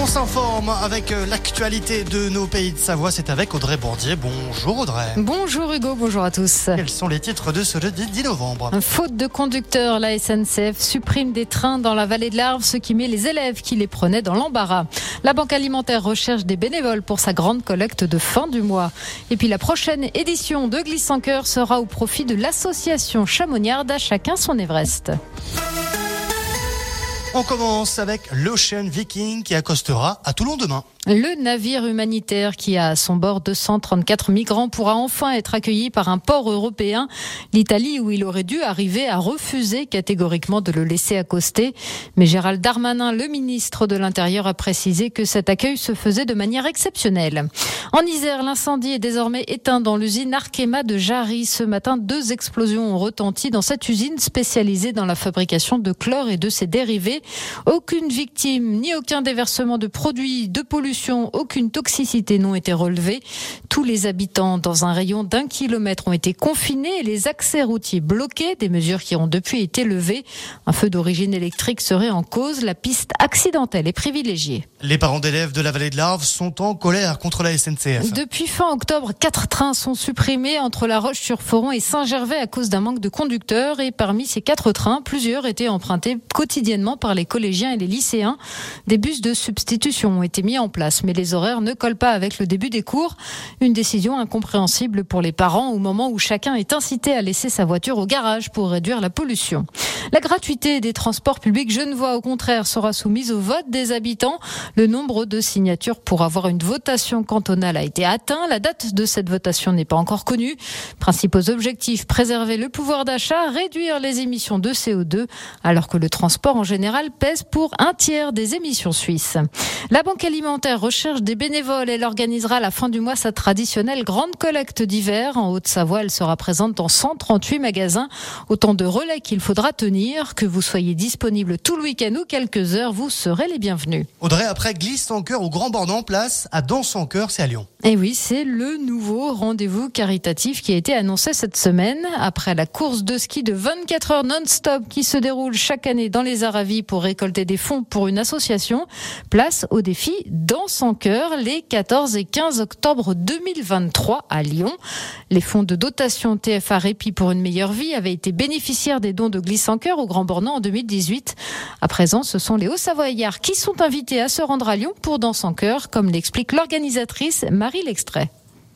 On s'informe avec euh, l'actualité de nos pays de Savoie. C'est avec Audrey Bourdier. Bonjour Audrey. Bonjour Hugo, bonjour à tous. Quels sont les titres de ce jeudi 10 novembre? Faute de conducteurs, la SNCF supprime des trains dans la vallée de l'Arve, ce qui met les élèves qui les prenaient dans l'embarras. La Banque alimentaire recherche des bénévoles pour sa grande collecte de fin du mois. Et puis la prochaine édition de Glisse en cœur sera au profit de l'association Chamonniarde à chacun son Everest. On commence avec l'Ocean Viking qui accostera à Toulon demain. Le navire humanitaire qui a à son bord 234 migrants pourra enfin être accueilli par un port européen. L'Italie, où il aurait dû arriver, a refusé catégoriquement de le laisser accoster. Mais Gérald Darmanin, le ministre de l'Intérieur, a précisé que cet accueil se faisait de manière exceptionnelle. En Isère, l'incendie est désormais éteint dans l'usine Arkema de Jarry. Ce matin, deux explosions ont retenti dans cette usine spécialisée dans la fabrication de chlore et de ses dérivés. Aucune victime ni aucun déversement de produits de pollution aucune toxicité n'ont été relevées. Tous les habitants dans un rayon d'un kilomètre ont été confinés et les accès routiers bloqués, des mesures qui ont depuis été levées. Un feu d'origine électrique serait en cause. La piste accidentelle est privilégiée. Les parents d'élèves de la vallée de l'Arve sont en colère contre la SNCF. Depuis fin octobre, quatre trains sont supprimés entre La Roche-sur-Foron et Saint-Gervais à cause d'un manque de conducteurs. Et parmi ces quatre trains, plusieurs étaient empruntés quotidiennement par les collégiens et les lycéens. Des bus de substitution ont été mis en place mais les horaires ne collent pas avec le début des cours. Une décision incompréhensible pour les parents au moment où chacun est incité à laisser sa voiture au garage pour réduire la pollution. La gratuité des transports publics genevois, au contraire, sera soumise au vote des habitants. Le nombre de signatures pour avoir une votation cantonale a été atteint. La date de cette votation n'est pas encore connue. Principaux objectifs, préserver le pouvoir d'achat, réduire les émissions de CO2, alors que le transport en général pèse pour un tiers des émissions suisses. La Banque alimentaire recherche des bénévoles. Elle organisera à la fin du mois sa traditionnelle grande collecte d'hiver. En Haute-Savoie, elle sera présente dans 138 magasins. Autant de relais qu'il faudra tenir que vous soyez disponible tout le week-end ou quelques heures, vous serez les bienvenus. Après glisse en cœur au Grand Bornand, place à Danse en cœur, c'est à Lyon. Et oui, c'est le nouveau rendez-vous caritatif qui a été annoncé cette semaine après la course de ski de 24 heures non-stop qui se déroule chaque année dans les Aravis pour récolter des fonds pour une association. Place au défi Danse en cœur les 14 et 15 octobre 2023 à Lyon. Les fonds de dotation TFA Répit pour une meilleure vie avaient été bénéficiaires des dons de glisse en cœur au Grand Bornand en 2018. À présent, ce sont les Hauts-Savoyards qui sont invités à se rendre à Lyon pour Danse en cœur, comme l'explique l'organisatrice Marie L'extrait.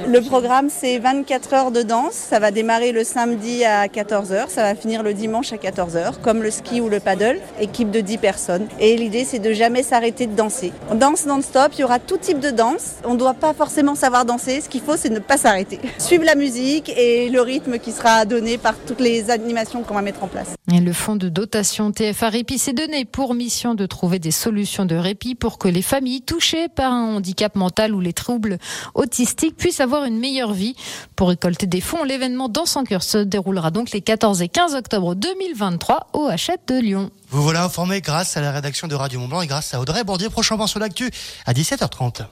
Le programme, c'est 24 heures de danse. Ça va démarrer le samedi à 14h. Ça va finir le dimanche à 14h, comme le ski ou le paddle. Équipe de 10 personnes. Et l'idée, c'est de jamais s'arrêter de danser. On danse non-stop. Il y aura tout type de danse. On ne doit pas forcément savoir danser. Ce qu'il faut, c'est ne pas s'arrêter. Suivre la musique et le rythme qui sera donné par toutes les animations qu'on va mettre en place. Le fonds de dotation TFA Répit s'est donné pour mission de trouver des solutions de répit pour que les familles touchées par un handicap mental ou les troubles autistiques puissent avoir une meilleure vie. Pour récolter des fonds, l'événement dans son cœur se déroulera donc les 14 et 15 octobre 2023 au Hachette de Lyon. Vous voilà informé grâce à la rédaction de Radio Mont Blanc et grâce à Audrey Bordier. Prochain point sur l'actu à 17h30.